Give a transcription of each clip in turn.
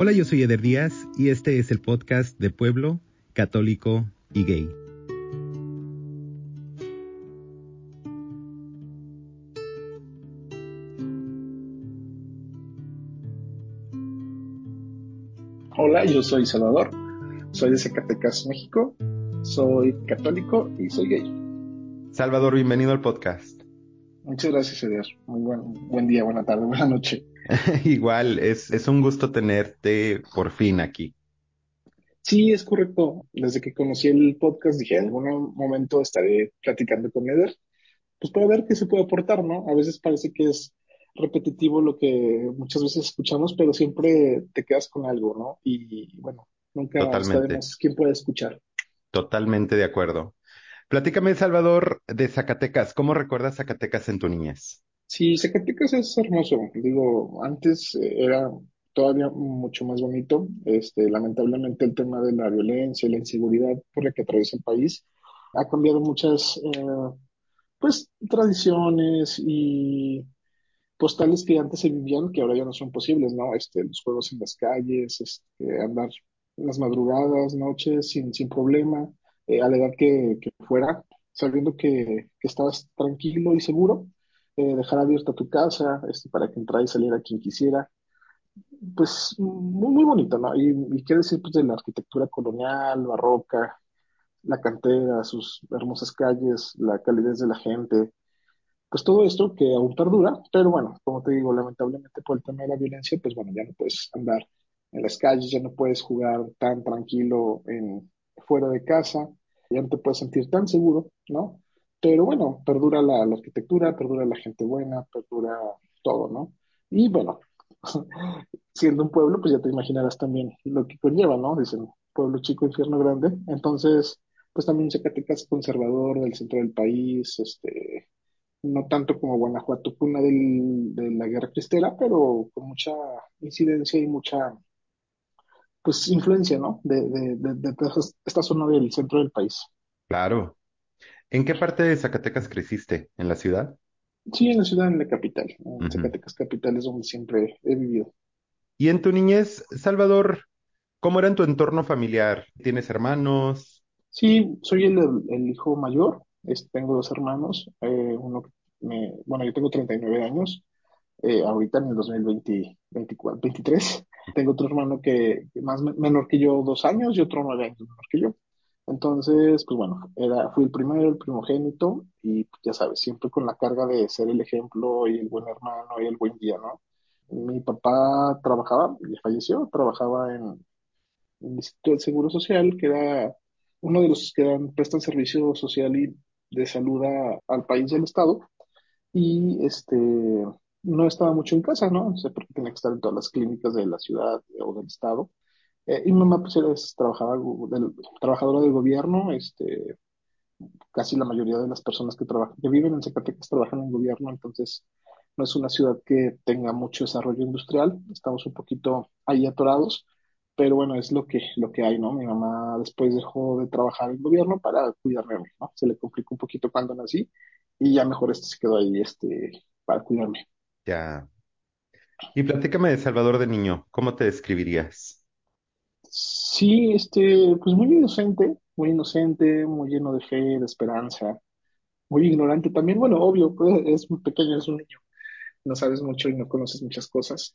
Hola, yo soy Eder Díaz y este es el podcast de Pueblo, Católico y Gay. Hola, yo soy Salvador, soy de Zacatecas, México, soy católico y soy gay. Salvador, bienvenido al podcast. Muchas gracias, Eder. Muy buen, buen día, buena tarde, buena noche. Igual, es, es un gusto tenerte por fin aquí. Sí, es correcto. Desde que conocí el podcast dije, en algún momento estaré platicando con Eder, pues para ver qué se puede aportar, ¿no? A veces parece que es repetitivo lo que muchas veces escuchamos, pero siempre te quedas con algo, ¿no? Y bueno, nunca sabemos quién puede escuchar. Totalmente de acuerdo. Platícame, Salvador, de Zacatecas. ¿Cómo recuerdas Zacatecas en tu niñez? Sí, Zacatecas es hermoso. Digo, antes eh, era todavía mucho más bonito. Este, lamentablemente el tema de la violencia y la inseguridad por la que atraviesa el país ha cambiado muchas, eh, pues, tradiciones y postales que antes se vivían que ahora ya no son posibles, ¿no? Este, los juegos en las calles, este, andar las madrugadas, noches, sin, sin problema, eh, a la edad que, fuera, sabiendo que, estabas tranquilo y seguro, eh, dejar abierta tu casa este, para que entrara y saliera quien quisiera. Pues muy, muy bonito, ¿no? Y, y qué decir pues, de la arquitectura colonial, barroca, la cantera, sus hermosas calles, la calidez de la gente, pues todo esto que aún perdura, pero bueno, como te digo, lamentablemente por el tema de la violencia, pues bueno, ya no puedes andar en las calles, ya no puedes jugar tan tranquilo en, fuera de casa, ya no te puedes sentir tan seguro, ¿no? Pero bueno, perdura la, arquitectura, perdura la gente buena, perdura todo, ¿no? Y bueno, siendo un pueblo, pues ya te imaginarás también lo que conlleva, ¿no? Dicen, pueblo chico, infierno grande. Entonces, pues también Zacatecas conservador del centro del país, este, no tanto como Guanajuato, cuna del, de la guerra cristera, pero con mucha incidencia y mucha pues influencia, ¿no? De, de, de, de esta zona del centro del país. Claro. ¿En qué parte de Zacatecas creciste? ¿En la ciudad? Sí, en la ciudad, en la capital. En uh -huh. Zacatecas capital es donde siempre he vivido. ¿Y en tu niñez, Salvador, cómo era en tu entorno familiar? ¿Tienes hermanos? Sí, soy el, el hijo mayor. Es, tengo dos hermanos. Eh, uno me, bueno, yo tengo 39 años. Eh, ahorita en el 2020, 24, 23. Tengo otro hermano que, que más menor que yo dos años y otro nueve años menor que yo. Entonces, pues bueno, era, fui el primero, el primogénito, y pues, ya sabes, siempre con la carga de ser el ejemplo y el buen hermano y el buen día, ¿no? Mi papá trabajaba, ya falleció, trabajaba en, en el Instituto del Seguro Social, que era uno de los que dan, prestan servicio social y de salud a, al país y al Estado, y este, no estaba mucho en casa, ¿no? O sea, porque tenía que estar en todas las clínicas de la ciudad o del Estado. Eh, y mi mamá pues era, trabajaba, del, trabajadora del gobierno, este, casi la mayoría de las personas que trabajan, que viven en Zacatecas trabajan en gobierno, entonces no es una ciudad que tenga mucho desarrollo industrial, estamos un poquito ahí atorados, pero bueno, es lo que, lo que hay, ¿no? Mi mamá después dejó de trabajar en gobierno para cuidarme a mí, ¿no? Se le complicó un poquito cuando nací y ya mejor este se quedó ahí, este, para cuidarme. Ya. Y platícame de Salvador de niño, ¿cómo te describirías? Sí, este, pues muy inocente, muy inocente, muy lleno de fe, de esperanza, muy ignorante también. Bueno, obvio, pues, es muy pequeño, es un niño, no sabes mucho y no conoces muchas cosas,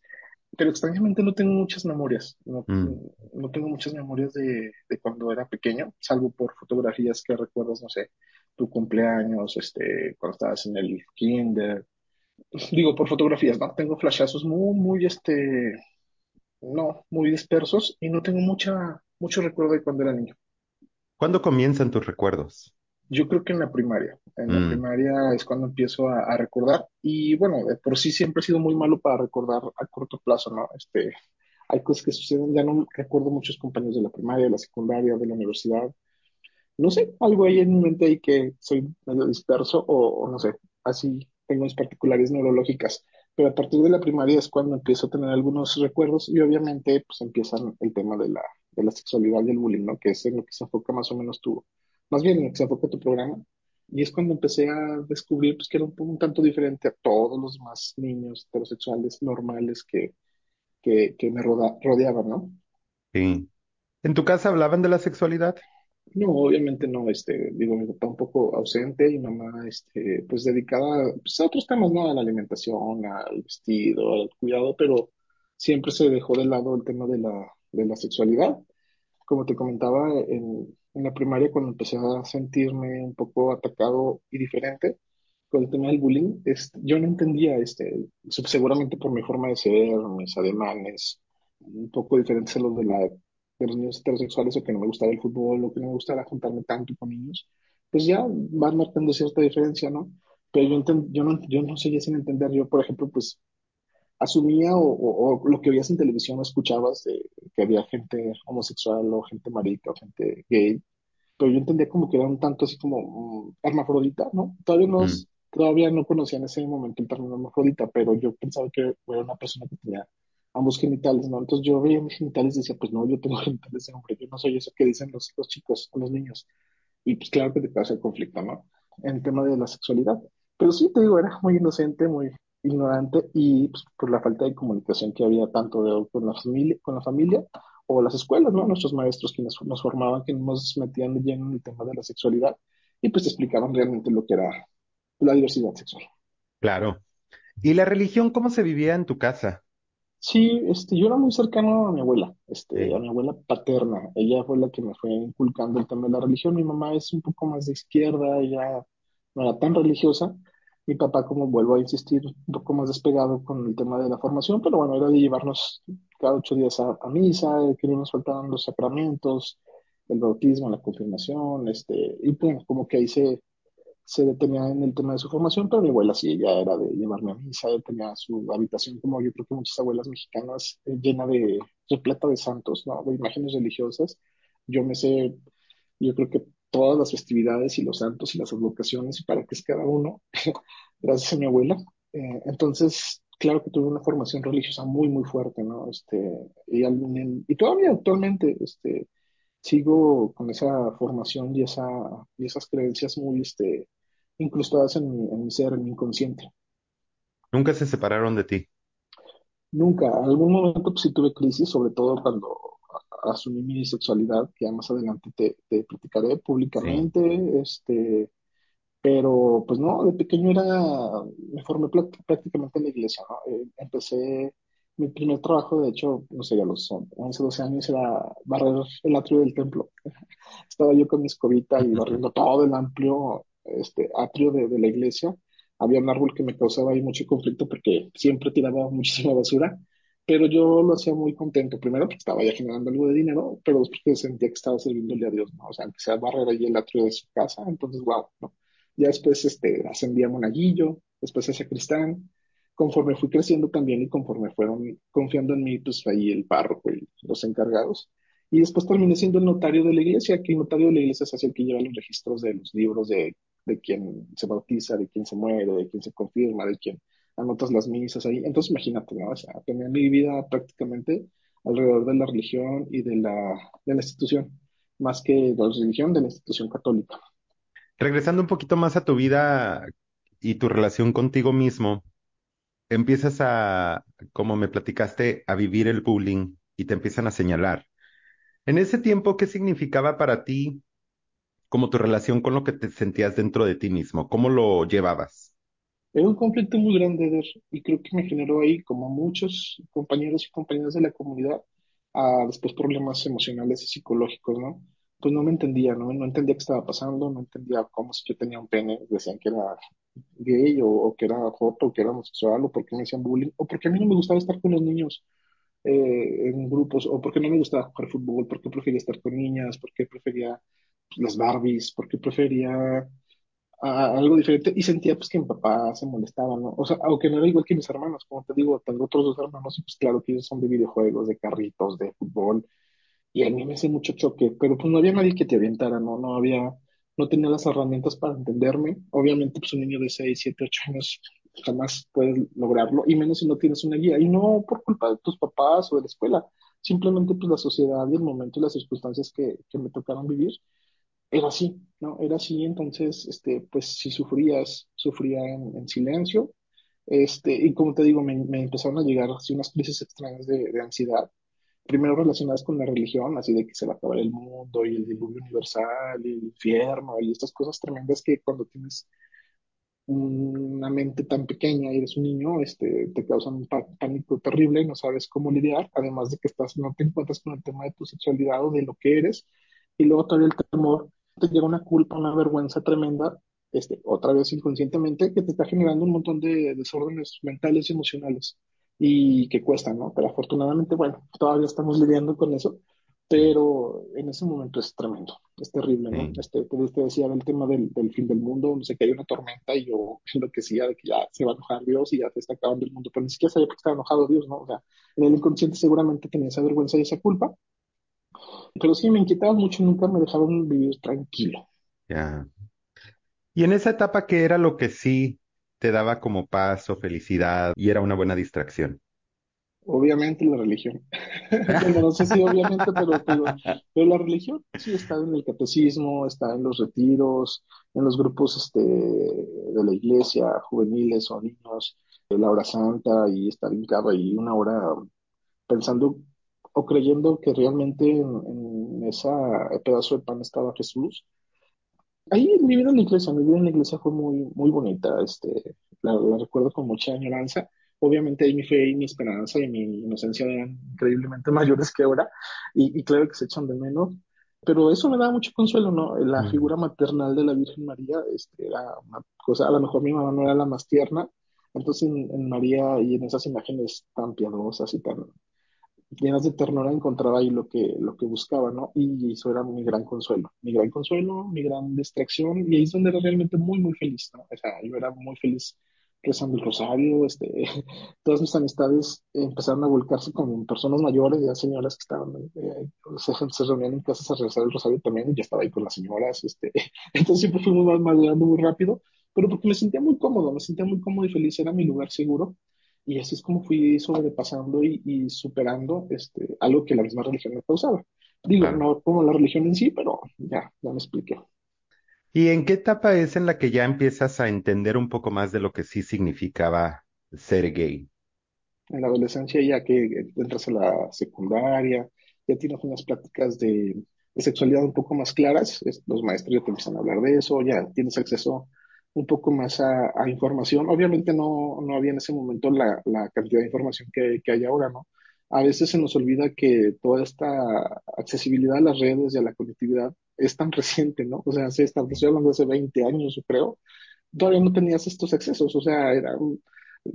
pero extrañamente no tengo muchas memorias, no, mm. no tengo muchas memorias de, de, cuando era pequeño, salvo por fotografías que recuerdas, no sé, tu cumpleaños, este, cuando estabas en el kinder. Digo, por fotografías, ¿no? Tengo flashazos muy, muy, este, no, muy dispersos y no tengo mucha, mucho recuerdo de cuando era niño. ¿Cuándo comienzan tus recuerdos? Yo creo que en la primaria. En mm. la primaria es cuando empiezo a, a, recordar. Y bueno, de por sí siempre he sido muy malo para recordar a corto plazo, ¿no? Este, hay cosas que suceden, ya no recuerdo muchos compañeros de la primaria, de la secundaria, de la universidad. No sé, algo ahí en mi mente ahí que soy medio disperso o, o no sé, así tengo mis particulares neurológicas pero a partir de la primaria es cuando empiezo a tener algunos recuerdos y obviamente pues empiezan el tema de la, de la sexualidad y el bullying, ¿no? Que es en lo que se enfoca más o menos tu, más bien en lo que se enfoca tu programa. Y es cuando empecé a descubrir pues que era un, un tanto diferente a todos los demás niños heterosexuales normales que que, que me roda- rodeaban, ¿no? Sí. ¿En tu casa hablaban de la sexualidad? No, obviamente no, este, digo, mi papá un poco ausente y mamá, este, pues dedicada, pues, a otros temas, ¿no? A la alimentación, al vestido, al cuidado, pero siempre se dejó de lado el tema de la, de la sexualidad. Como te comentaba, en, en la primaria cuando empecé a sentirme un poco atacado y diferente con el tema del bullying, este, yo no entendía, este, seguramente por mi forma de ser, mis ademanes, un poco diferentes a los de la de los niños heterosexuales o que no me gustaba el fútbol o que no me gustaba juntarme tanto con niños, pues ya van marcando cierta diferencia, ¿no? Pero yo, enten- yo no, yo no seguía sin entender, yo por ejemplo, pues asumía o, o- o lo que veías en televisión o escuchabas de que había gente homosexual o gente marica o gente gay, pero yo entendía como que era un tanto así como mm, hermafrodita, ¿no? Todavía no, Mm, todavía no conocía en ese momento el término hermafrodita, pero yo pensaba que era una persona que tenía ambos genitales, ¿no? Entonces yo veía mis genitales y decía, pues no, yo tengo genitales de hombre, yo no soy eso que dicen los, los chicos los niños. Y pues claro que te causa el conflicto, ¿no? En el tema de la sexualidad. Pero sí, te digo, era muy inocente, muy ignorante y pues, por la falta de comunicación que había tanto de- con la familia, con la familia o las escuelas, ¿no? Nuestros maestros que nos, formaban, que nos metían de lleno en el tema de la sexualidad y pues explicaban realmente lo que era la diversidad sexual. claro. ¿Y la religión cómo se vivía en tu casa? Sí, este, yo era muy cercano a mi abuela, este, a mi abuela paterna. Ella fue la que me fue inculcando el tema de la religión. Mi mamá es un poco más de izquierda, ella no era tan religiosa. Mi papá, como vuelvo a insistir, un poco más despegado con el tema de la formación, pero bueno, era de llevarnos cada ocho días a, a misa, que no nos faltaran los sacramentos, el bautismo, la confirmación, este, y bueno, como que ahí se, se detenía en el tema de su formación, pero mi abuela sí, ella era de llevarme a misa, tenía su habitación, como yo creo que muchas abuelas mexicanas, eh, llena de, repleta de santos, ¿no? De imágenes religiosas. Yo me sé, yo creo que todas las festividades y los santos y las advocaciones y para qué es cada uno, gracias a mi abuela. Eh, entonces, claro que tuve una formación religiosa muy, muy fuerte, ¿no? Este, y, y todavía actualmente, este, sigo con esa formación y, esa, y esas creencias muy este, incrustadas en mi, en mi ser, en mi inconsciente. Nunca se separaron de ti. Nunca, en algún momento pues, sí tuve crisis, sobre todo cuando asumí mi sexualidad, que ya más adelante te, te platicaré Sí. públicamente, este, pero pues no, de pequeño era, me formé prácticamente en la iglesia, ¿no? Eh, empecé, mi primer trabajo, de hecho, no sé, a los 11 12 años era barrer el atrio del templo. Estaba yo con mi escobita y barriendo todo el amplio este, atrio de, de la iglesia. Había un árbol que me causaba ahí mucho conflicto porque siempre tiraba muchísima basura, pero yo lo hacía muy contento. Primero porque estaba ya generando algo de dinero, pero después porque sentía que estaba sirviéndole a Dios, ¿no? O sea, empecé a barrer ahí el atrio de su casa, entonces, wow, ¿no? Ya después este, ascendí a monaguillo, después a sacristán. Conforme fui creciendo también y conforme fueron confiando en mí, pues ahí el párroco y los encargados y después terminé siendo el notario de la iglesia, que el notario de la iglesia es el que lleva los registros de los libros de, de quién se bautiza, de quién se muere, de quién se confirma, de quién anotas las misas ahí. Entonces imagínate, ¿no? O sea, tenía mi vida prácticamente alrededor de la religión y de la, de la institución, más que de la religión de la institución católica. Regresando un poquito más a tu vida y tu relación contigo mismo, empiezas a, como me platicaste, a vivir el bullying y te empiezan a señalar. En ese tiempo, ¿qué significaba para ti como tu relación con lo que te sentías dentro de ti mismo? ¿Cómo lo llevabas? Era un conflicto muy grande, Eder, y creo que me generó ahí, como muchos compañeros y compañeras de la comunidad, a después problemas emocionales y psicológicos, ¿no? Pues no me entendía, ¿no? No entendía qué estaba pasando, no entendía cómo si yo tenía un pene, decían que era gay o, que era joto o que era homosexual o por qué me hacían bullying o por qué a mí no me gustaba estar con los niños eh, en grupos o por qué no me gustaba jugar fútbol, por qué prefería estar con niñas, por qué prefería las Barbies, por qué prefería a algo diferente y sentía pues que mi papá se molestaba, ¿no? O sea, aunque no era igual que mis hermanos, como te digo, tengo otros dos hermanos y pues claro que ellos son de videojuegos, de carritos, de fútbol y a mí me hace mucho choque, pero pues no había nadie que te orientara, ¿no? No había, no tenía las herramientas para entenderme. Obviamente pues un niño de 6 7 8 años jamás puedes lograrlo y menos si no tienes una guía y no por culpa de tus papás o de la escuela, simplemente pues la sociedad y el momento y las circunstancias que, que me tocaron vivir era así, ¿no? Era así, entonces, este, pues si sufrías, sufría en, en silencio, Este, y como te digo, me, me empezaron a llegar así unas crisis extrañas de ansiedad, primero relacionadas con la religión, así de que se va a acabar el mundo y el diluvio universal y el infierno y estas cosas tremendas que cuando tienes una mente tan pequeña y eres un niño, este, te causan un pá- pánico terrible, no sabes cómo lidiar, además de que estás, no te encuentras con el tema de tu sexualidad o de lo que eres, y luego todavía el temor, te llega una culpa, una vergüenza tremenda, este, otra vez inconscientemente, que te está generando un montón de desórdenes mentales y emocionales, y que cuesta, ¿no? Pero afortunadamente, bueno, todavía estamos lidiando con eso, pero en ese momento es tremendo, es terrible, ¿no? sí, Este, te, te decía del tema del, del fin del mundo, no sé que hay una tormenta y yo enloquecía de que ya se va a enojar Dios y ya se está acabando el mundo, pero ni siquiera sabía por qué estaba enojado Dios, ¿no? O sea, en el inconsciente seguramente tenía esa vergüenza y esa culpa, pero sí me inquietaba mucho, nunca me dejaron vivir tranquilo. ya. Y en esa etapa, ¿qué era lo que sí te daba como paz o felicidad y era una buena distracción? Obviamente la religión. No sé si obviamente, pero, pero, la religión sí está en el catecismo, está en los retiros, en los grupos este, de la iglesia, juveniles o niños, la hora santa y estar hincado ahí una hora pensando o creyendo que realmente en, en ese pedazo de pan estaba Jesús Ahí mi vida en la iglesia, mi vida en la iglesia fue muy, muy bonita, este, la, la recuerdo con mucha añoranza. Obviamente ahí mi fe y mi esperanza y mi inocencia eran increíblemente mayores que ahora, y, y claro que se echan de menos, pero eso me da mucho consuelo, ¿no? La Mm, figura maternal de la Virgen María, este, era una cosa, a lo mejor mi mamá no era la más tierna, entonces en, en María y en esas imágenes tan piadosas y tan, llenas de ternura encontraba ahí lo que, lo que buscaba, ¿no? Y eso era mi gran consuelo, mi gran consuelo, mi gran distracción, y ahí es donde era realmente muy, muy feliz, ¿no? O sea, yo era muy feliz rezando el rosario, este, todas mis amistades empezaron a volcarse con personas mayores, ya señoras que estaban, eh, se, reunían en casas a rezar el rosario también, yo estaba ahí con las señoras, este, entonces siempre fuimos más madurando muy rápido, pero porque me sentía muy cómodo, me sentía muy cómodo y feliz, era mi lugar seguro, y así es como fui sobrepasando y, y superando este, algo que la misma religión me causaba. Digo, claro. no como la religión en sí, pero ya, ya me expliqué. ¿Y en qué etapa es en la que ya empiezas a entender un poco más de lo que sí significaba ser gay? En la adolescencia, ya que entras a la secundaria, ya tienes unas pláticas de, de sexualidad un poco más claras, es- los maestros ya te empiezan a hablar de eso, ya tienes acceso un poco más a, a información. Obviamente no, no había en ese momento la, la cantidad de información que, que hay ahora, ¿no? A veces se nos olvida que toda esta accesibilidad a las redes y a la conectividad es tan reciente, ¿no? O sea, se estoy hablando hace 20 años, yo creo, todavía no tenías estos accesos, o sea, era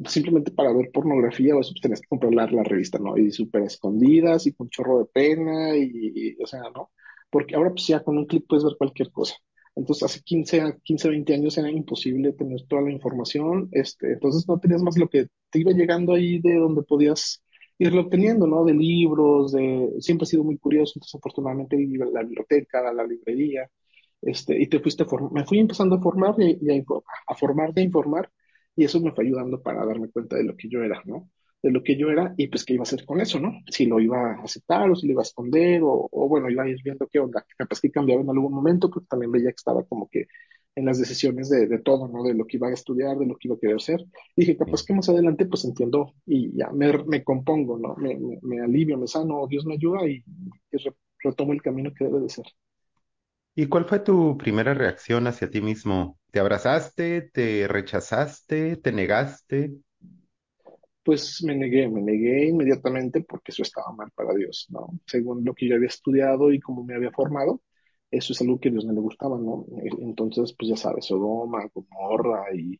simplemente para ver pornografía o eso, pues tenías que comprar la, la revista, ¿no? Y súper escondidas y con chorro de pena y, y, o sea, ¿no? Porque ahora pues ya con un clic puedes ver cualquier cosa. Entonces, hace 15, a- 15, 20 años era imposible tener toda la información, este, entonces no tenías más lo que te iba llegando ahí de donde podías irlo obteniendo, ¿no? De libros, de, siempre he sido muy curioso, entonces afortunadamente iba a la biblioteca, a la librería, este, y te fuiste a me fui empezando a formar y, a, a formar y a informar, y eso me fue ayudando para darme cuenta de lo que yo era, ¿no? De lo que yo era y pues qué iba a hacer con eso, ¿no? Si lo iba a aceptar o si lo iba a esconder o, o bueno, iba a ir viendo qué onda. Capaz que cambiaba en algún momento, pero también veía que estaba como que en las decisiones de, de todo, ¿no? De lo que iba a estudiar, de lo que iba a querer ser. Dije, capaz que más adelante pues entiendo y ya me, me compongo, ¿no? Me, me, me alivio, me sano, Dios me ayuda y, y re- retomo el camino que debe de ser. ¿Y cuál fue tu primera reacción hacia ti mismo? ¿Te abrazaste? ¿Te rechazaste? ¿Te negaste? Pues me negué, me negué inmediatamente porque eso estaba mal para Dios, ¿no? Según lo que yo había estudiado y cómo me había formado, eso es algo que a Dios no le gustaba, ¿no? E- Entonces, pues ya sabes, Sodoma, Gomorra y,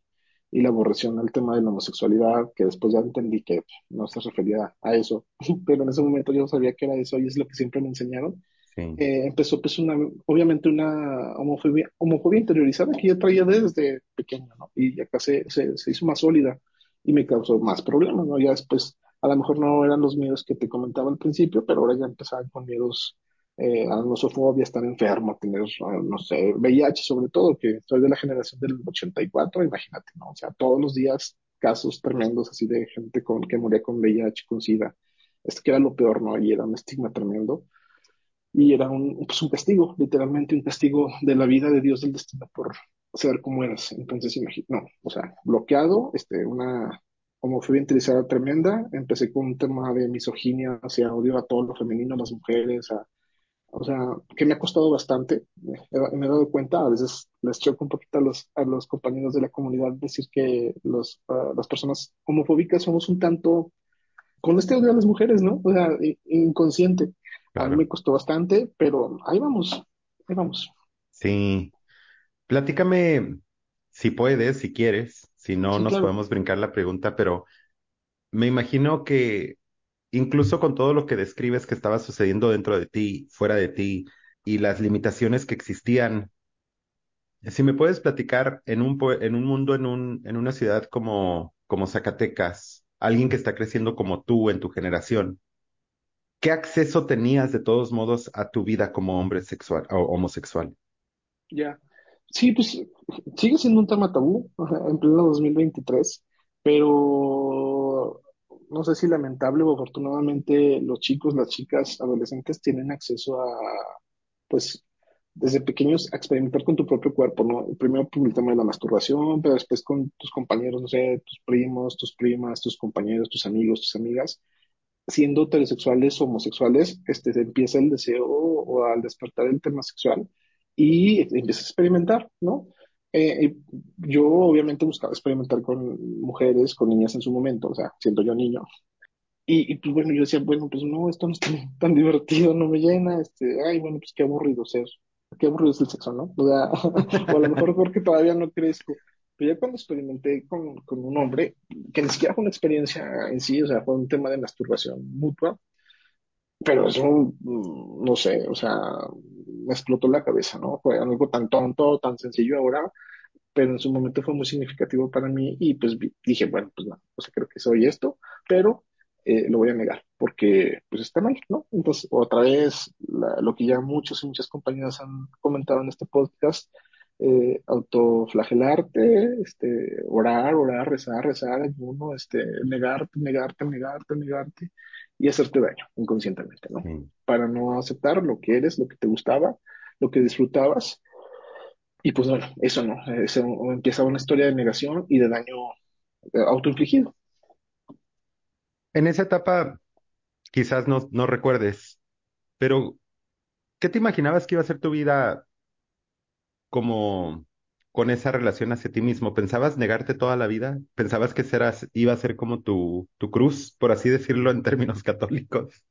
y la aborreción al tema de la homosexualidad, que después ya entendí que no se refería a eso, pero en ese momento yo sabía que era eso y es lo que siempre me enseñaron. Sí. Eh, empezó pues una, obviamente una homofobia, homofobia interiorizada que yo traía desde pequeño, ¿no? Y acá se, se, se hizo más sólida y me causó más problemas, ¿no? Ya después, a lo mejor no eran los miedos que te comentaba al principio, pero ahora ya empezaban con miedos eh, a estar enfermo, tener, ah, no sé, VIH sobre todo, que soy de la generación del 84, imagínate, ¿no? O sea, todos los días casos tremendos así de gente con, que moría con VIH, con SIDA. Esto que era lo peor, ¿no? Y era un estigma tremendo. Y era un, pues un castigo, literalmente un castigo de la vida de Dios del destino por, saber cómo eras. Entonces, imagino, no, o sea, bloqueado, este, una homofobia interiorizada tremenda. Empecé con un tema de misoginia hacia odio a todo lo femenino, a las mujeres, a, o sea, que me ha costado bastante. Me, me he dado cuenta, a veces les choca un poquito a los, a los compañeros de la comunidad decir que los, uh, las personas homofóbicas somos un tanto con este odio a las mujeres, ¿no? O sea, inconsciente. A mí me costó bastante, pero ahí vamos, ahí vamos. Sí. Platícame si puedes, si quieres. Si no, Sí, nos claro. podemos brincar la pregunta, pero me imagino que incluso con todo lo que describes que estaba sucediendo dentro de ti, fuera de ti, y las limitaciones que existían, si me puedes platicar en un, pue- en un mundo, en un, en una ciudad como, como Zacatecas, alguien que está creciendo como tú en tu generación, ¿qué acceso tenías de todos modos a tu vida como hombre sexual o homosexual? Ya. Sí, pues sigue siendo un tema tabú en pleno 2023, pero no sé si lamentable o afortunadamente los chicos, las chicas, adolescentes tienen acceso a, pues, desde pequeños a experimentar con tu propio cuerpo, ¿no? Primero por el tema de la masturbación, pero después con tus compañeros, no sé, tus primos, tus primas, tus compañeros, tus amigos, tus amigas siendo heterosexuales o homosexuales, este, empieza el deseo o al despertar el tema sexual y empieza a experimentar, ¿no? Eh, y yo obviamente buscaba experimentar con mujeres, con niñas en su momento, o sea, siendo yo niño. Y, y, pues bueno, yo decía, bueno, pues no, esto no es tan, tan divertido, no me llena, este, ay, bueno, pues qué aburrido ser, qué aburrido es el sexo, ¿no? O sea, o a lo mejor porque todavía no crezco. Pero ya cuando experimenté con, con un hombre, que ni siquiera fue una experiencia en sí, o sea, fue un tema de masturbación mutua, pero eso, mm, no sé, o sea, me explotó la cabeza, ¿no? Fue algo tan tonto, tan sencillo ahora, pero en su momento fue muy significativo para mí y pues dije, bueno, pues no, o sea, creo que soy esto, pero eh, lo voy a negar porque pues está mal, ¿no? Entonces, otra vez, la- lo que ya muchos y muchas compañeras han comentado en este podcast, eh, autoflagelarte, este, orar, orar, rezar, rezar, ayuno, este, negarte, negarte, negarte, negarte y hacerte daño inconscientemente, ¿no? Para no aceptar lo que eres, lo que te gustaba, lo que disfrutabas y pues bueno, eso no, eso empieza una historia de negación y de daño eh, autoinfligido. En esa etapa, quizás no, no recuerdes, pero ¿qué te imaginabas que iba a ser tu vida como con esa relación hacia ti mismo? ¿Pensabas negarte toda la vida? ¿Pensabas que serás, iba a ser como tu, tu cruz, por así decirlo en términos católicos?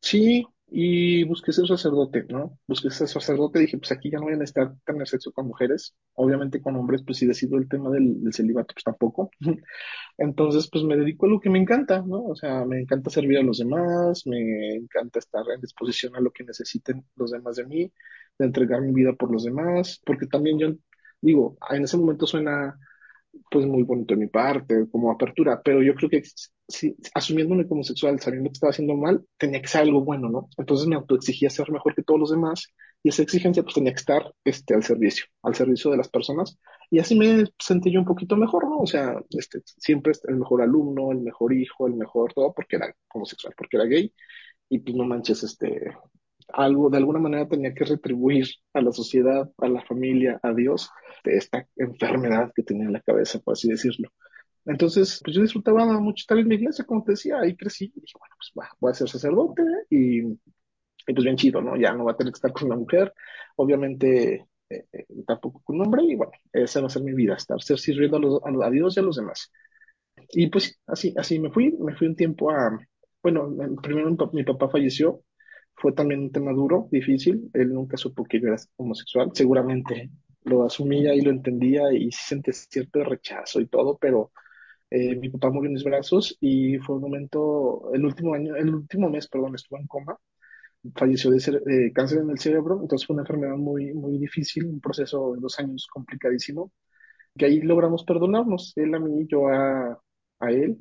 Sí, y busqué ser sacerdote, ¿no? Busqué ser sacerdote, dije, pues aquí ya no voy a necesitar tener sexo con mujeres, obviamente con hombres, pues si decido el tema del, del celibato, pues tampoco. Entonces, pues me dedico a lo que me encanta, ¿no? O sea, me encanta servir a los demás, me encanta estar en disposición a lo que necesiten los demás de mí, de entregar mi vida por los demás, porque también yo digo, en ese momento suena pues muy bonito de mi parte, como apertura, pero yo creo que si, asumiéndome como sexual, sabiendo que estaba haciendo mal, tenía que ser algo bueno, ¿no? Entonces me autoexigía ser mejor que todos los demás y esa exigencia pues tenía que estar este, al servicio, al servicio de las personas y así me sentí yo un poquito mejor, ¿no? O sea, este, siempre el mejor alumno, el mejor hijo, el mejor todo, porque era homosexual, porque era gay y pues no manches, este, algo, de alguna manera tenía que retribuir a la sociedad, a la familia, a Dios, de esta enfermedad que tenía en la cabeza, por así decirlo. Entonces, pues yo disfrutaba mucho estar en mi iglesia, como te decía, ahí crecí, y dije, bueno, pues va, voy a ser sacerdote y, y, pues bien chido, ¿no? Ya no va a tener que estar con una mujer, obviamente eh, eh, tampoco con un hombre, y bueno, esa va a ser mi vida, estar ser sirviendo a, los, a, a Dios y a los demás. Y pues así, así me fui, me fui un tiempo a, bueno, primero mi papá falleció, fue también un tema duro, difícil, él nunca supo que yo era homosexual, seguramente lo asumía y lo entendía y sentía cierto rechazo y todo, pero eh, mi papá murió en mis brazos y fue un momento, el último año, el último mes, perdón, estuvo en coma, falleció de cere- eh, cáncer en el cerebro, entonces fue una enfermedad muy, muy difícil, un proceso de dos años complicadísimo que ahí logramos perdonarnos, él a mí, yo a, a él,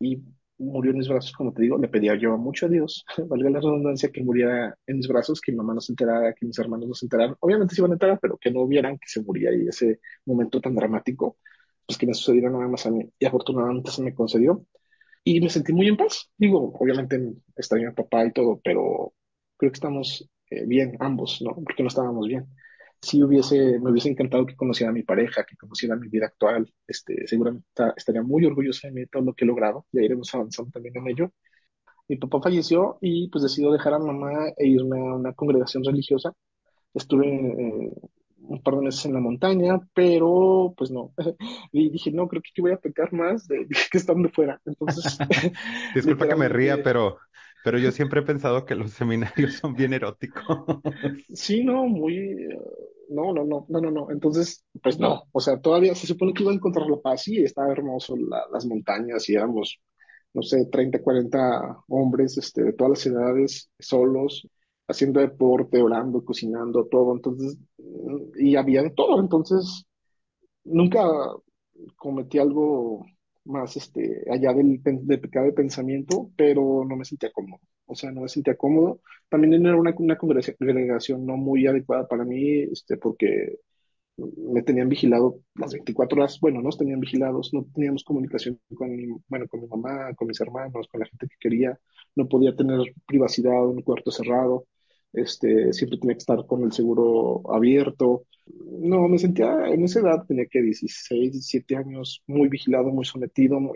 y murió en mis brazos, como te digo, le pedía yo mucho a Dios, valga la redundancia, que muriera en mis brazos, que mi mamá no se enterara, que mis hermanos no se enteraran, obviamente se iban a enterar, pero que no vieran que se moría y ese momento tan dramático, pues que me sucediera nada más a mí, y afortunadamente se me concedió, y me sentí muy en paz, digo, obviamente extraño a papá y todo, pero creo que estamos eh, bien ambos, ¿no? Porque no estábamos bien. Sí hubiese, me hubiese encantado que conociera a mi pareja, que conociera mi vida actual. Este, seguramente estaría muy orgullosa de mí de todo lo que he logrado. Ya iremos avanzando también en ello. Mi papá falleció y pues decidió dejar a mamá e irme a una congregación religiosa. Estuve eh, un par de meses en la montaña, pero pues no. Y dije, no, creo que aquí voy a pecar más de, que estando fuera. Entonces, Disculpa que me ría, pero, pero yo siempre he pensado que los seminarios son bien eróticos. Sí, no, muy, eh, no, no, no, no, no, no. Entonces, pues no, o sea, todavía se supone que iba a encontrar la paz y estaba hermoso la- las montañas y éramos, no sé, 30, 40 hombres, este, de todas las edades, solos, haciendo deporte, orando, cocinando, todo. Entonces, mm, y había de todo. Entonces, nunca cometí algo más este, allá del, del pecado de pensamiento, pero no me sentía cómodo. O sea, no me sentía cómodo. También era una, una congregación no muy adecuada para mí, este, porque me tenían vigilado las 24 horas, bueno, nos tenían vigilados, no teníamos comunicación con mi, bueno, con mi mamá, con mis hermanos, con la gente que quería, no podía tener privacidad, un cuarto cerrado, este, siempre tenía que estar con el seguro abierto. No, me sentía en esa edad, tenía que 16, 17 años, muy vigilado, muy sometido, muy-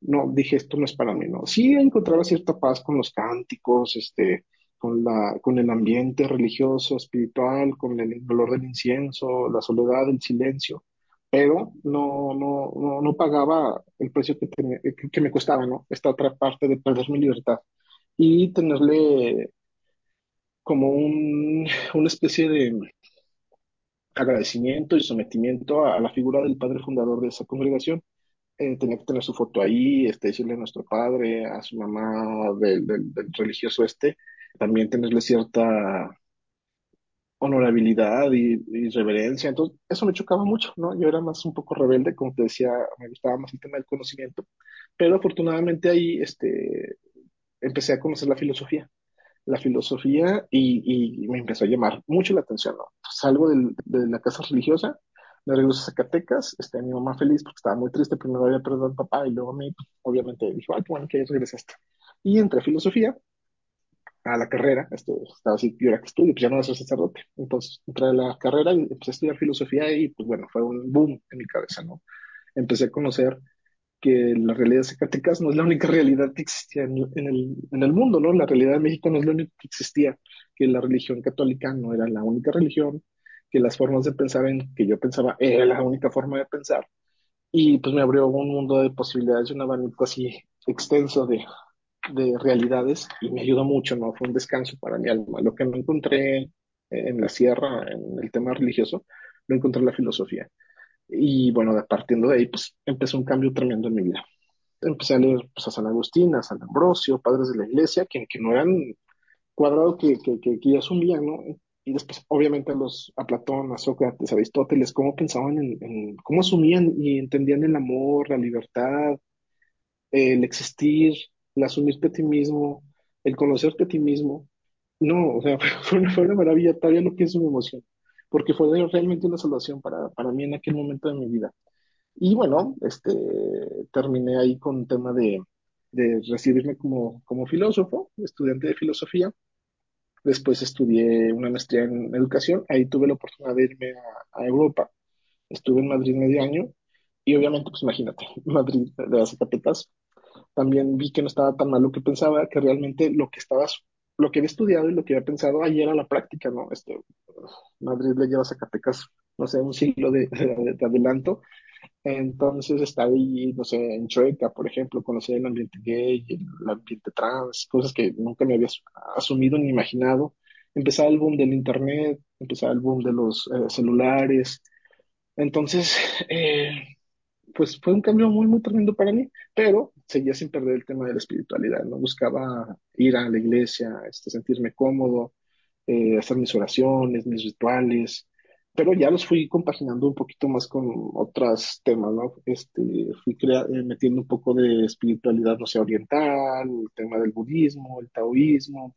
no, dije, esto no es para mí, ¿no? Sí encontraba cierta paz con los cánticos, este, con la, con el ambiente religioso, espiritual, con el olor del incienso, la soledad, el silencio, pero no, no, no, no pagaba el precio que, tenía- que, que me costaba, ¿no? Esta otra parte de perder mi libertad y tenerle como un, una especie de agradecimiento y sometimiento a, la figura del padre fundador de esa congregación eh, tenía que tener su foto ahí, este, decirle a nuestro padre, a su mamá del religioso este, también tenerle cierta honorabilidad y, y reverencia. Entonces, eso me chocaba mucho, ¿no? Yo era más un poco rebelde, como te decía, me gustaba más el tema del conocimiento, pero afortunadamente ahí, este, empecé a conocer la filosofía la filosofía y, me empezó a llamar mucho la atención, ¿no? Salgo de la casa religiosa, me regreso a Zacatecas, este, mi mamá feliz porque estaba muy triste, primero había perdido al papá y luego a mí, obviamente, dijo, qué bueno que regresaste. Y entré a filosofía, a la carrera, este, estaba así, yo era que estudio, pues ya no voy a ser sacerdote. Entonces entré a la carrera y empecé a estudiar filosofía y pues bueno, fue un boom en mi cabeza, ¿no? Empecé a conocer que la realidad de no es la única realidad que existía en, en el, en el mundo, ¿no? La realidad de México no es la única que existía, que la religión católica no era la única religión, que las formas de pensar en que yo pensaba era la única forma de pensar. Y pues me abrió un mundo de posibilidades, un abanico así extenso de, de realidades y me ayudó mucho, ¿no? Fue un descanso para mi alma. Lo que no encontré en la sierra, en el tema religioso, lo encontré en la filosofía. Y bueno, partiendo de ahí, pues empezó un cambio tremendo en mi vida empecé a leer pues, a San Agustín, a San Ambrosio, padres de la iglesia, que, que no eran cuadrados que, que, que, que asumían, ¿no? Y después, obviamente, a, los, a Platón, a Sócrates, a Aristóteles, cómo pensaban en, cómo asumían y entendían el amor, la libertad, el existir, el asumirte a ti mismo, el conocerte a ti mismo. No, o sea, fue una, fue una maravilla, todavía no pienso en mi emoción, porque fue realmente una salvación para, para mí en aquel momento de mi vida. Y bueno, este, terminé ahí con tema de, de recibirme como, como filósofo, estudiante de filosofía. Después estudié una maestría en educación. Ahí tuve la oportunidad de irme a, Europa. Estuve en Madrid medio año. Y obviamente, pues imagínate, Madrid de las Zacatecas. También vi que no estaba tan mal lo que pensaba, que realmente lo que estaba, lo que había estudiado y lo que había pensado ahí era la práctica, ¿no? Este, Madrid le lleva a Zacatecas, no sé, un siglo de, de, de adelanto entonces estar ahí, no sé, en Chueca, por ejemplo, conocer el ambiente gay, el ambiente trans, cosas que nunca me había as- asumido ni imaginado. Empezaba el boom del internet, empezaba el boom de los eh, celulares. Entonces, eh, pues fue un cambio muy, muy tremendo para mí, pero seguía sin perder el tema de la espiritualidad, ¿no? Buscaba ir a la iglesia, este, sentirme cómodo, eh, hacer mis oraciones, mis rituales, pero ya los fui compaginando un poquito más con otros temas, ¿no? Este, fui crea- eh, metiendo un poco de espiritualidad, no sé, oriental, el tema del budismo, el taoísmo,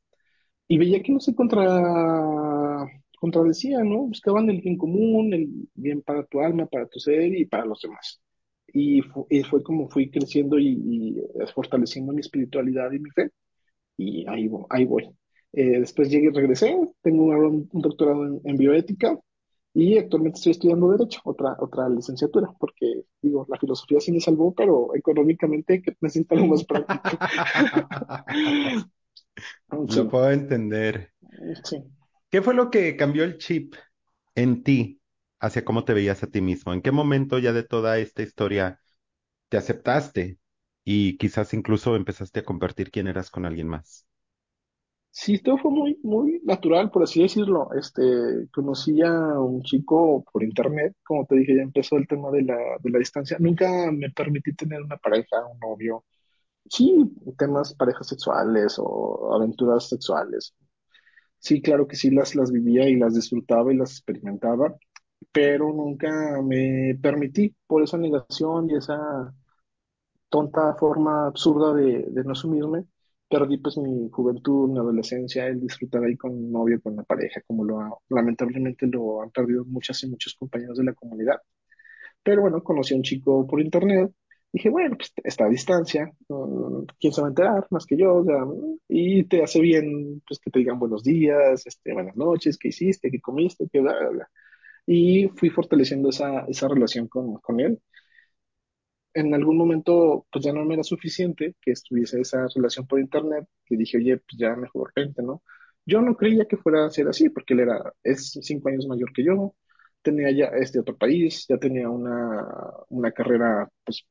y veía que no se contra, contradecían, ¿no? Buscaban el bien común, el bien para tu alma, para tu ser y para los demás. Y, fu- y fue como fui creciendo y, y, eh, fortaleciendo mi espiritualidad y mi fe, y ahí, ahí voy. Eh, después llegué y regresé, tengo un, un doctorado en, en bioética y actualmente estoy estudiando Derecho, otra, otra licenciatura, porque digo, la filosofía sí me salvó, pero económicamente necesito algo más práctico. Lo puedo entender. sí. ¿Qué fue lo que cambió el chip en ti hacia cómo te veías a ti mismo? ¿En qué momento ya de toda esta historia te aceptaste y quizás incluso empezaste a compartir quién eras con alguien más? Sí, todo fue muy, muy natural, por así decirlo. Este, conocí a un chico por internet, como te dije, ya empezó el tema de la, de la distancia. Nunca me permití tener una pareja, un novio. Sí, temas parejas sexuales o aventuras sexuales. Sí, claro que sí las, las vivía y las disfrutaba y las experimentaba, pero nunca me permití por esa negación y esa tonta forma absurda de, no asumirme, perdí pues mi juventud, mi adolescencia, el disfrutar ahí con un novio, con una pareja, como lo lamentablemente lo han perdido muchas y muchos compañeros de la comunidad. Pero bueno, conocí a un chico por internet, dije, bueno, pues está a distancia, ¿quién se va a enterar más que yo? O y te hace bien pues que te digan buenos días, este, buenas noches, qué hiciste, qué comiste, qué bla, bla. Y fui fortaleciendo esa, esa relación con, con él. En algún momento pues ya no me era suficiente que estuviese esa relación por internet y dije, oye, pues ya mejor vente, ¿no? Yo no creía que fuera a ser así porque él era, es cinco años mayor que yo, tenía ya este otro país, ya tenía una, una carrera, pues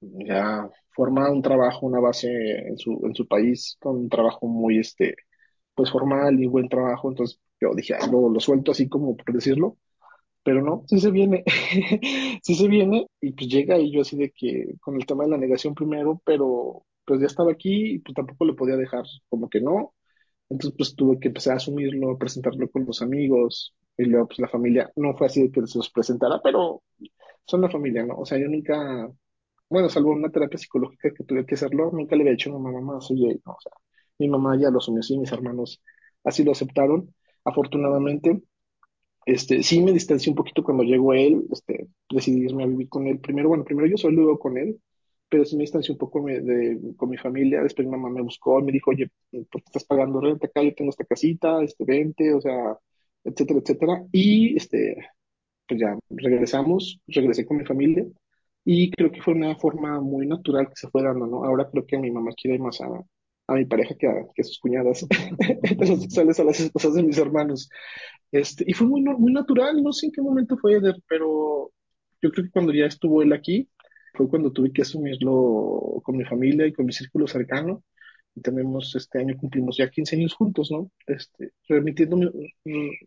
ya formada, un trabajo, una base en su, en su país, con un trabajo muy, este, pues formal y buen trabajo, entonces yo dije, "Ah, lo, lo suelto así como por decirlo pero no, sí se viene, sí se viene y pues llega y yo así de que con el tema de la negación primero, pero pues ya estaba aquí y pues tampoco lo podía dejar como que no, entonces pues tuve que empezar a asumirlo, a presentarlo con los amigos y luego pues la familia, no fue así de que se los presentara, pero son la familia, ¿no? O sea, yo nunca, bueno, salvo una terapia psicológica que tuve que hacerlo, nunca le había hecho a mi mamá, soy gay, ¿no? O sea, mi mamá ya lo asumió así, mis hermanos así lo aceptaron, afortunadamente. Este, sí me distancié un poquito cuando llegó él, este, decidí irme a vivir con él. Primero, bueno, primero yo solo vivo con él, pero sí me distancié un poco de, con mi familia. Después mi mamá me buscó me dijo, oye, ¿por qué estás pagando renta acá? Yo tengo esta casita, este, vente, o sea, etcétera, etcétera. Y, este, pues ya regresamos, regresé con mi familia y creo que fue una forma muy natural que se fue dando, ¿no? Ahora creo que mi mamá quiere más a, a mi pareja que a, que sus cuñadas heterosexuales, a las esposas de mis hermanos. Este, y fue muy, muy natural, no sé en qué momento fue, Eder, pero yo creo que cuando ya estuvo él aquí, fue cuando tuve que asumirlo con mi familia y con mi círculo cercano. Y tenemos, este año cumplimos ya 15 años juntos, ¿no? Este, remitiéndome, re-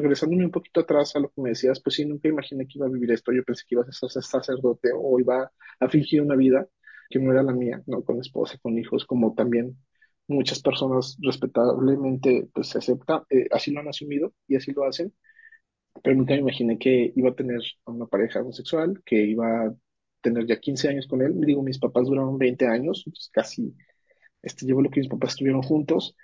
regresándome un poquito atrás a lo que me decías, pues sí, nunca imaginé que iba a vivir esto. Yo pensé que iba a ser sacerdote o iba a fingir una vida que no era la mía, ¿no? Con esposa, con hijos, como también muchas personas respetablemente pues se acepta, eh, así lo han asumido y así lo hacen, pero nunca me imaginé que iba a tener a una pareja homosexual, que iba a tener ya 15 años con él. Digo, mis papás duraron 20 años, entonces casi este, llevo lo que mis papás estuvieron juntos.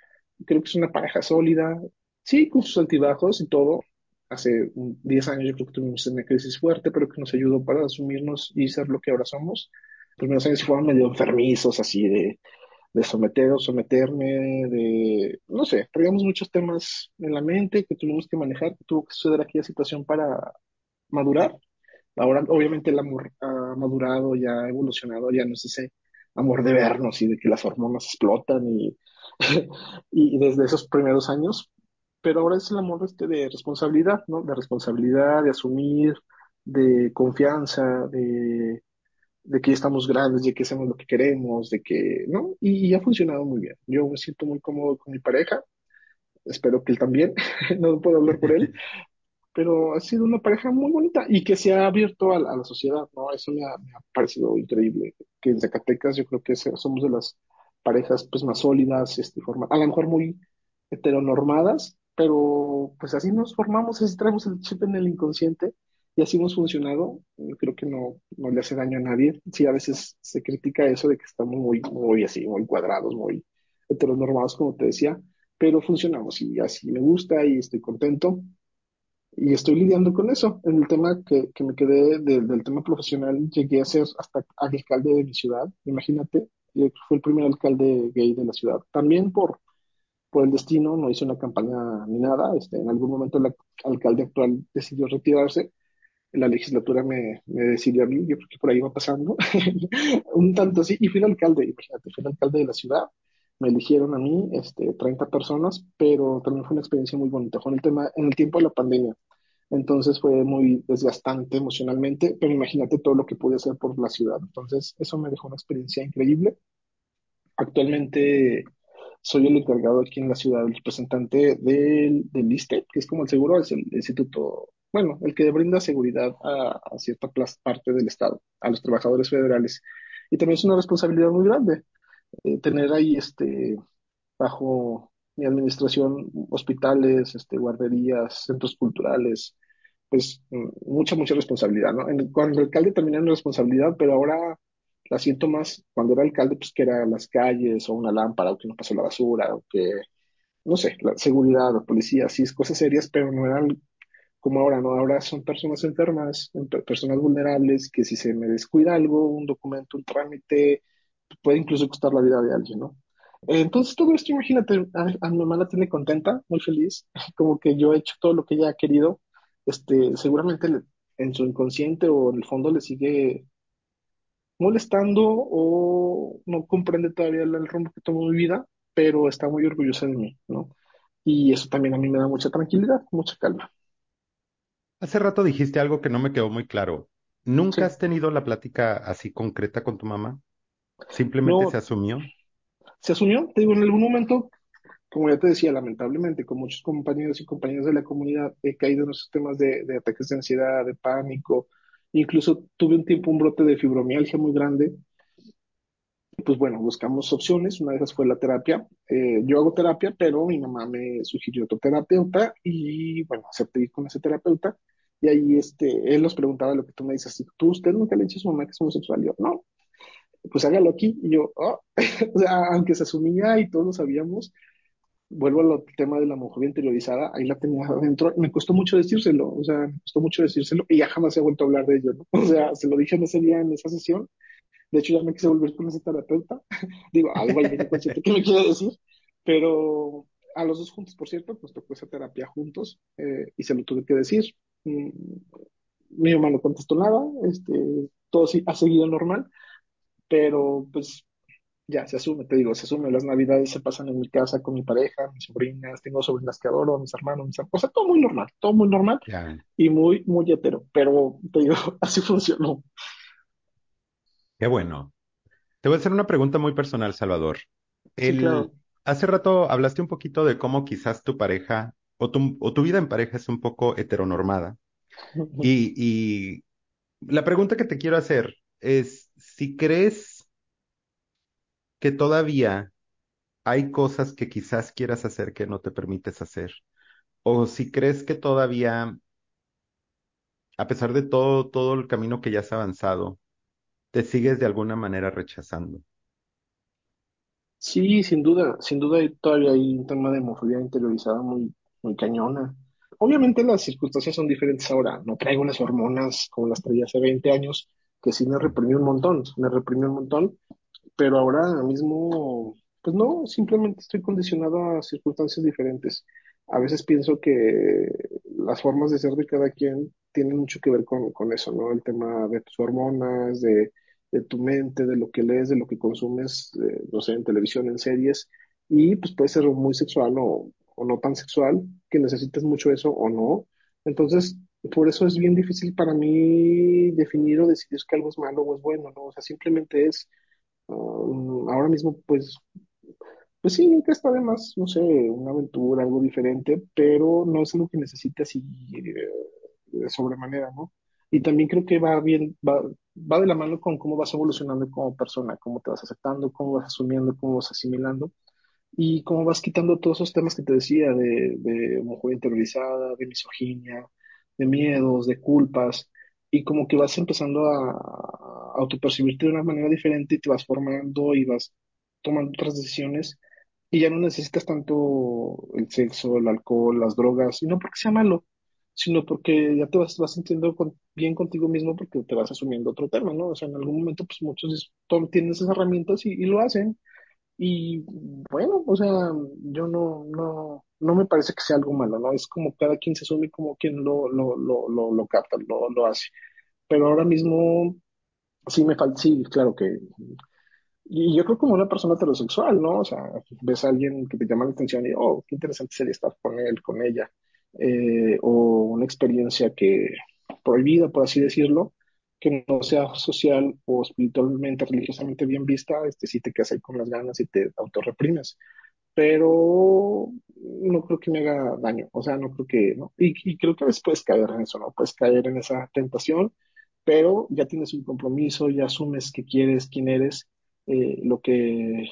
Creo que es una pareja sólida, sí, con sus altibajos y todo. Hace un- 10 años yo creo que tuvimos una crisis fuerte, pero que nos ayudó para asumirnos y ser lo que ahora somos. Los primeros años fueron medio enfermizos, así de de someter o someterme, de, no sé, traíamos muchos temas en la mente que tuvimos que manejar, que tuvo que suceder aquella situación para madurar. Ahora, obviamente, el amor ha madurado, ya ha evolucionado, ya no es ese amor de vernos y de que las hormonas explotan y, y desde esos primeros años, pero ahora es el amor este de responsabilidad, ¿no? De responsabilidad, de asumir, de confianza, de de que ya estamos grandes, de que hacemos lo que queremos, de que, ¿no? Y, y ha funcionado muy bien. Yo me siento muy cómodo con mi pareja, espero que él también, no puedo hablar por él, pero ha sido una pareja muy bonita y que se ha abierto a, la a la sociedad, ¿no? Eso me ha, me ha parecido increíble, que en Zacatecas yo creo que somos de las parejas pues más sólidas, este, forma, a lo mejor muy heteronormadas, pero pues así nos formamos, así traemos el chip en el inconsciente y así hemos funcionado. Creo que no, no le hace daño a nadie. Sí, a veces se critica eso de que estamos muy, muy así, muy cuadrados, muy heteronormados, como te decía, pero funcionamos y así me gusta y estoy contento. Y estoy lidiando con eso. En el tema que, que me quedé de- del tema profesional, llegué a ser hasta alcalde de mi ciudad. Imagínate, fui el primer alcalde gay de la ciudad. También por, por el destino, no hice una campaña ni nada. Este, en algún momento el alcalde actual decidió retirarse. La legislatura me, decidió a mí, yo creo que por ahí va pasando, un tanto así, y fui el alcalde, imagínate, fui el alcalde de la ciudad, me eligieron a mí, este, 30 personas, pero también fue una experiencia muy bonita, fue en el tema, en el tiempo de la pandemia, entonces fue muy desgastante emocionalmente, pero imagínate todo lo que pude hacer por la ciudad, entonces eso me dejó una experiencia increíble. Actualmente soy el encargado aquí en la ciudad, el representante del, del ISSSTE, que es como el seguro, es el instituto, bueno, el que brinda seguridad a, a cierta parte del Estado, a los trabajadores federales. Y también es una responsabilidad muy grande eh, tener ahí este, bajo mi administración hospitales, este, guarderías, centros culturales, pues mm, mucha, mucha responsabilidad, ¿no? En- alcalde también era una responsabilidad, pero ahora la siento más cuando era alcalde, pues que era las calles o una lámpara o que no pasó la basura o que, no sé, la seguridad o policía, sí, es cosas serias, pero no eran como ahora, ¿no? Ahora son personas enfermas, pe- personas vulnerables, que si se me descuida algo, un documento, un trámite, puede incluso costar la vida de alguien, ¿no? Entonces todo esto, imagínate, a, mi mamá la tiene contenta, muy feliz, como que yo he hecho todo lo que ella ha querido, este, seguramente le- en su inconsciente o en el fondo le sigue molestando o no comprende todavía el, el rumbo que tomó mi vida, pero está muy orgullosa de mí, ¿no? Y eso también a mí me da mucha tranquilidad, mucha calma. Hace rato dijiste algo que no me quedó muy claro. ¿Nunca Sí, has tenido la plática así concreta con tu mamá? ¿Simplemente se asumió? se asumió, te digo, en algún momento como ya te decía, lamentablemente, con muchos compañeros y compañeras de la comunidad, he caído en esos temas de, de ataques de ansiedad, de pánico. Incluso tuve un tiempo un brote de fibromialgia muy grande. Pues bueno, buscamos opciones. Una de esas fue la terapia. Eh, yo hago terapia, pero mi mamá me sugirió otro terapeuta y bueno, acepté ir con ese terapeuta. Y ahí este, él nos preguntaba lo que tú me dices, tú, usted nunca le ha dicho a su mamá que es homosexual. Y yo, no, pues hágalo aquí. Y yo, oh. o sea, aunque se asumía y todos lo sabíamos, vuelvo al tema de la homofobia interiorizada, ahí la tenía adentro, me costó mucho decírselo, o sea, me costó mucho decírselo y ya jamás he vuelto a hablar de ello, ¿no? O sea, se lo dije en ese día, en esa sesión, de hecho ya me quise volver con ese terapeuta, digo, algo ahí consciente que me quiere decir, pero a los dos juntos, por cierto, pues tocó esa terapia juntos eh, y se lo tuve que decir. Mm, Mi mamá no contestó nada, este, todo sí ha seguido normal, pero pues ya, se asume, te digo, se asume. Las navidades se pasan en mi casa con mi pareja, mis sobrinas, tengo sobrinas que adoro, mis hermanos, mis hermanos, o sea, todo muy normal, todo muy normal Ya, y muy, muy hetero. Pero te digo, así funcionó. qué bueno. Te voy a hacer una pregunta muy personal, Salvador. Sí, El, claro. hace rato hablaste un poquito de cómo quizás tu pareja o tu, o tu vida en pareja es un poco heteronormada. Y, y la pregunta que te quiero hacer es si crees que todavía hay cosas que quizás quieras hacer que no te permites hacer, o si crees que todavía, a pesar de todo, todo el camino que ya has avanzado, te sigues de alguna manera rechazando. Sí, sin duda, sin duda todavía hay un tema de homofobia interiorizada muy, muy cañona. Obviamente las circunstancias son diferentes ahora. No traigo las hormonas como las traía hace 20 años, que sí me reprimió un montón, me reprimió un montón. pero ahora mismo, pues no, simplemente estoy condicionado a circunstancias diferentes. A veces pienso que las formas de ser de cada quien tienen mucho que ver con, con eso, ¿no? El tema de tus hormonas, de, de tu mente, de lo que lees, de lo que consumes, eh, no sé, en televisión, en series, y pues puede ser muy sexual o, o no tan sexual, que necesites mucho eso o no. Entonces, por eso es bien difícil para mí definir o decidir que algo es malo o es bueno, ¿no? O sea, simplemente es Um, ahora mismo, pues, pues sí, nunca está de más, no sé, una aventura, algo diferente, pero no es algo que necesite así eh, de sobremanera, ¿no? Y también creo que va bien, va, va de la mano con cómo vas evolucionando como persona, cómo te vas aceptando, cómo vas asumiendo, cómo vas asimilando y cómo vas quitando todos esos temas que te decía de, de interiorizada, de misoginia, de miedos, de culpas, y como que vas empezando a, autopercibirte de una manera diferente y te vas formando y vas tomando otras decisiones y ya no necesitas tanto el sexo, el alcohol, las drogas, y no porque sea malo, sino porque ya te vas, vas sintiendo con- bien contigo mismo porque te vas asumiendo otro tema, ¿no? O sea, en algún momento pues muchos tienen esas herramientas y lo hacen Y bueno, o sea, yo no, no, no me parece que sea algo malo, ¿no? Es como cada quien se asume como quien lo, lo, lo, lo, lo capta, lo, lo hace. Pero ahora mismo sí me falta, sí, claro que y yo creo como una persona heterosexual, ¿no? O sea, ves a alguien que te llama la atención y, oh, qué interesante sería estar con él, con ella. Eh, o una experiencia que prohibida, por así decirlo, que no sea social o espiritualmente, religiosamente bien vista, este sí te quedas ahí con las ganas y te autorreprimes. Pero no creo que me haga daño, o sea, no creo que, ¿no? Y, y creo que a veces puedes caer en eso, ¿no? Puedes caer en esa tentación pero ya tienes un compromiso, ya asumes que quieres, quién eres, eh, lo que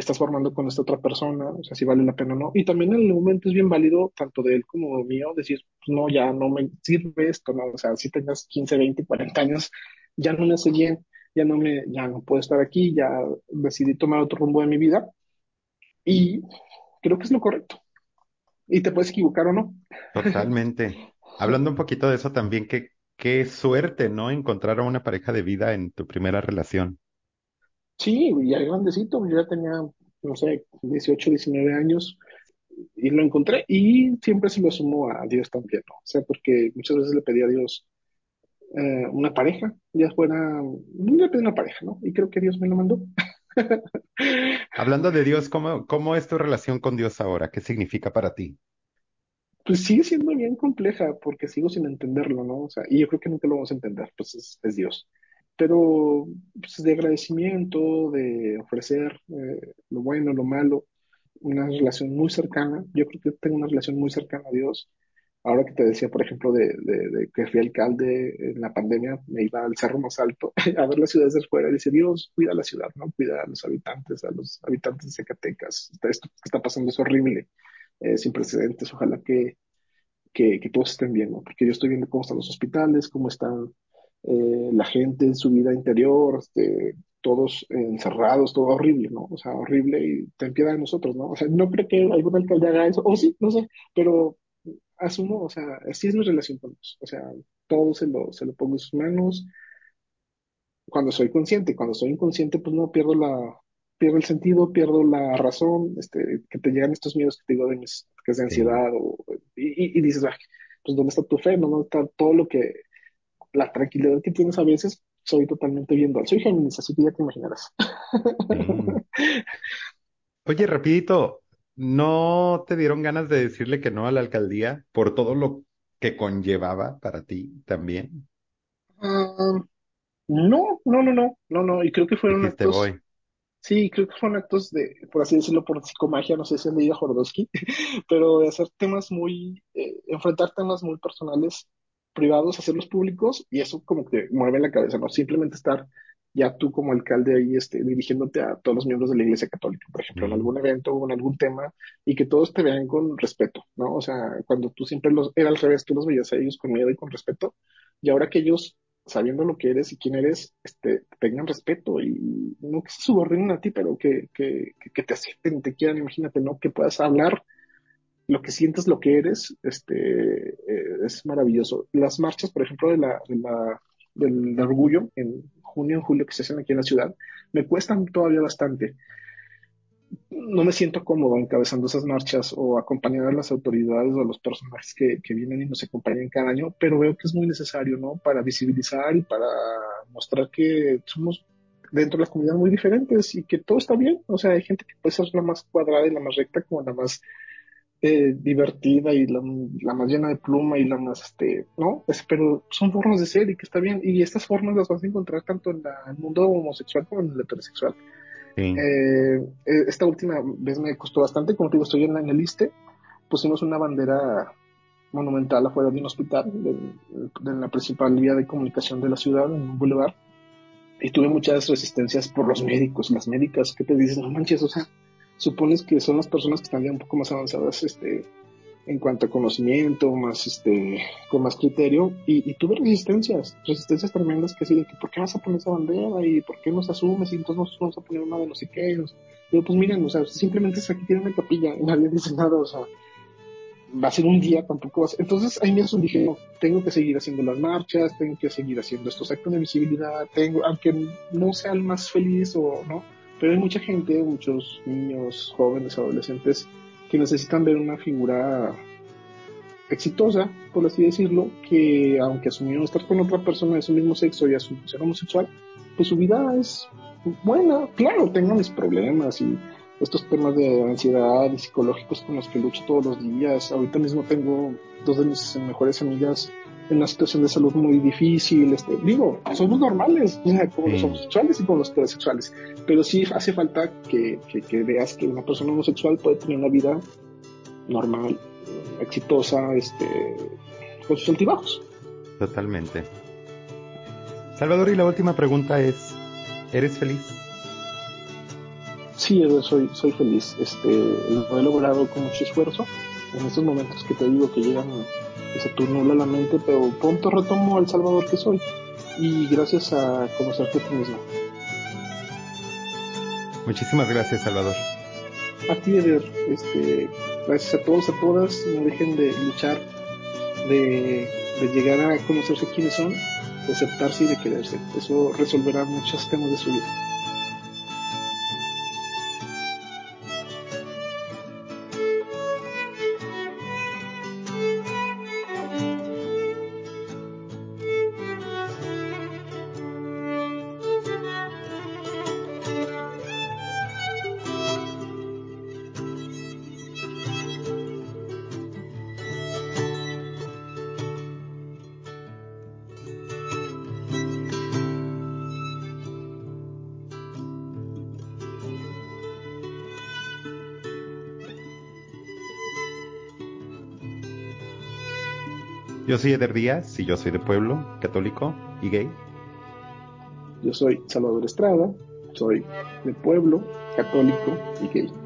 estás formando con esta otra persona, o sea, si vale la pena o no. Y también en el momento es bien válido, tanto de él como mío, decir, no, ya no me sirve esto, ¿no? O sea, si tengas 15, 20, 40 años, ya no me hace bien, ya no me, ya no puedo estar aquí, ya decidí tomar otro rumbo de mi vida y creo que es lo correcto. Y te puedes equivocar o no. Totalmente. Hablando un poquito de eso también, qué, qué suerte, ¿no? Encontrar a una pareja de vida en tu primera relación. Sí, ya grandecito, yo ya tenía, no sé, 18, 19 años y lo encontré y siempre se lo sumo a Dios también, ¿no? O sea, porque muchas veces le pedí a Dios eh, una pareja, ya fuera, no le pedí una pareja, ¿no? Y creo que Dios me lo mandó. Hablando de Dios, ¿cómo, cómo es tu relación con Dios ahora? ¿Qué significa para ti? Pues sigue siendo bien compleja porque sigo sin entenderlo, ¿no? O sea, y yo creo que nunca lo vamos a entender, pues es, es Dios. Pero pues, de agradecimiento, de ofrecer eh, lo bueno, lo malo, una relación muy cercana. Yo creo que tengo una relación muy cercana a Dios. Ahora que te decía, por ejemplo, de, de- de que fui alcalde en la pandemia, me iba al cerro más alto a ver las ciudades de fuera y dice, Dios, cuida la ciudad, ¿no? Cuida a los habitantes, a los habitantes de Zacatecas. Esto que está pasando es horrible, eh, sin precedentes. Ojalá que, que, que todos estén bien, ¿no? Porque yo estoy viendo cómo están los hospitales, cómo están eh, la gente en su vida interior, este, todos encerrados, todo horrible, ¿no? O sea, horrible y ten piedad de nosotros, ¿no? O sea, no creo que algún alcalde haga eso, o sí, no sé, pero asumo, o sea, así es mi relación con Dios, o sea, todo se lo, se lo pongo en sus manos cuando soy consciente, cuando soy inconsciente, pues no, pierdo la, pierdo el sentido, pierdo la razón, este, que te llegan estos miedos que te digo de mis, que es de ansiedad, o, y, y, dices, "Ay, pues ¿dónde está tu fe? ¿no? ¿Dónde está todo lo que, la tranquilidad que tienes a veces? Soy totalmente bien dual. Soy Géminis, así que ya te imaginarás. Mm. Oye, rapidito, ¿no te dieron ganas de decirle que no a la alcaldía por todo lo que conllevaba para ti también? Ah, no, no, no, no, no, no, y creo que fueron Dijiste actos voy. Sí, creo que fueron actos de, por así decirlo, por psicomagia, no sé si han leído a Jodorowsky, pero de hacer temas muy, eh, enfrentar temas muy personales, privados, hacerlos públicos, y eso como que mueve la cabeza, ¿no? Simplemente estar ya tú como alcalde ahí, este, dirigiéndote a todos los miembros de la Iglesia Católica, por ejemplo, en algún evento o en algún tema, y que todos te vean con respeto, ¿no? O sea, cuando tú siempre los, era al revés, tú los veías a ellos con miedo y con respeto, y ahora que ellos sabiendo lo que eres y quién eres, este, tengan respeto y no que se subordinen a ti, pero que, que, que, que te acepten, te quieran, imagínate, ¿no? Que puedas hablar lo que sientes, lo que eres, este, eh, es maravilloso. Las marchas, por ejemplo, de la, de la, del, orgullo en junio, en julio que se hacen aquí en la ciudad, me cuestan todavía bastante no me siento cómodo encabezando esas marchas o acompañar a las autoridades o a los personajes que, que vienen y nos acompañan cada año, pero veo que es muy necesario, ¿no? Para visibilizar y para mostrar que somos dentro de la comunidad muy diferentes y que todo está bien. O sea, hay gente que puede ser la más cuadrada y la más recta como la más eh, divertida y la, la, más llena de pluma y la más, este, ¿no? Es, pero son formas de ser y que está bien. Y estas formas las vas a encontrar tanto en la, el mundo homosexual como en el heterosexual. sí. Eh, eh, esta última vez me costó bastante, como te digo, estoy en, en el ISTE, pusimos una bandera monumental afuera de un hospital, de, de, la principal vía de comunicación de la ciudad, en un boulevard, y tuve muchas resistencias por los médicos, las médicas, que te dicen, no manches, o sea, supones que son las personas que están ya un poco más avanzadas, este, en cuanto a conocimiento, más este, con más criterio, y, y, tuve resistencias, resistencias tremendas que así de que ¿por qué vas a poner esa bandera? y ¿por qué no se asumes? y entonces nosotros vamos a poner una de sé qué. Digo, pues miren, o sea, simplemente es aquí tiene una capilla y nadie dice nada, o sea, va a ser un día, tampoco va a ser. Entonces ahí dije, no, tengo que seguir haciendo las marchas, tengo que seguir haciendo estos actos de visibilidad, tengo, aunque no sea el más feliz o no, Pero hay mucha gente, muchos niños, jóvenes, adolescentes, que necesitan ver una figura exitosa, por así decirlo, que aunque asumió estar con otra persona de su mismo sexo y asumió ser homosexual, pues su vida es buena. Claro, tengo mis problemas y estos temas de ansiedad y psicológicos con los que lucho todos los días. Ahorita mismo tengo dos de mis mejores amigas en una situación de salud muy difícil. Este, digo, somos normales, como los homosexuales y como los heterosexuales. Pero sí hace falta que, que, veas que una persona homosexual puede tener una vida normal, exitosa, este, con sus altibajos. Totalmente. Salvador, y la última pregunta es, ¿eres feliz? Sí, soy, soy feliz. Este, lo he logrado con mucho esfuerzo. En estos momentos que te digo que llegan, se turno la mente, pero pronto retomo al Salvador que soy. Y gracias a conocerte a ti mismo. Muchísimas gracias, Salvador. A ti, Eder. Este, gracias a todos, a todas. No dejen de luchar, de, de llegar a conocerse quiénes son, de aceptarse y de quererse. Eso resolverá muchos temas de su vida. Soy Eder Díaz y yo soy de pueblo, católico y gay. Yo soy Salvador Estrada, soy de pueblo, católico y gay.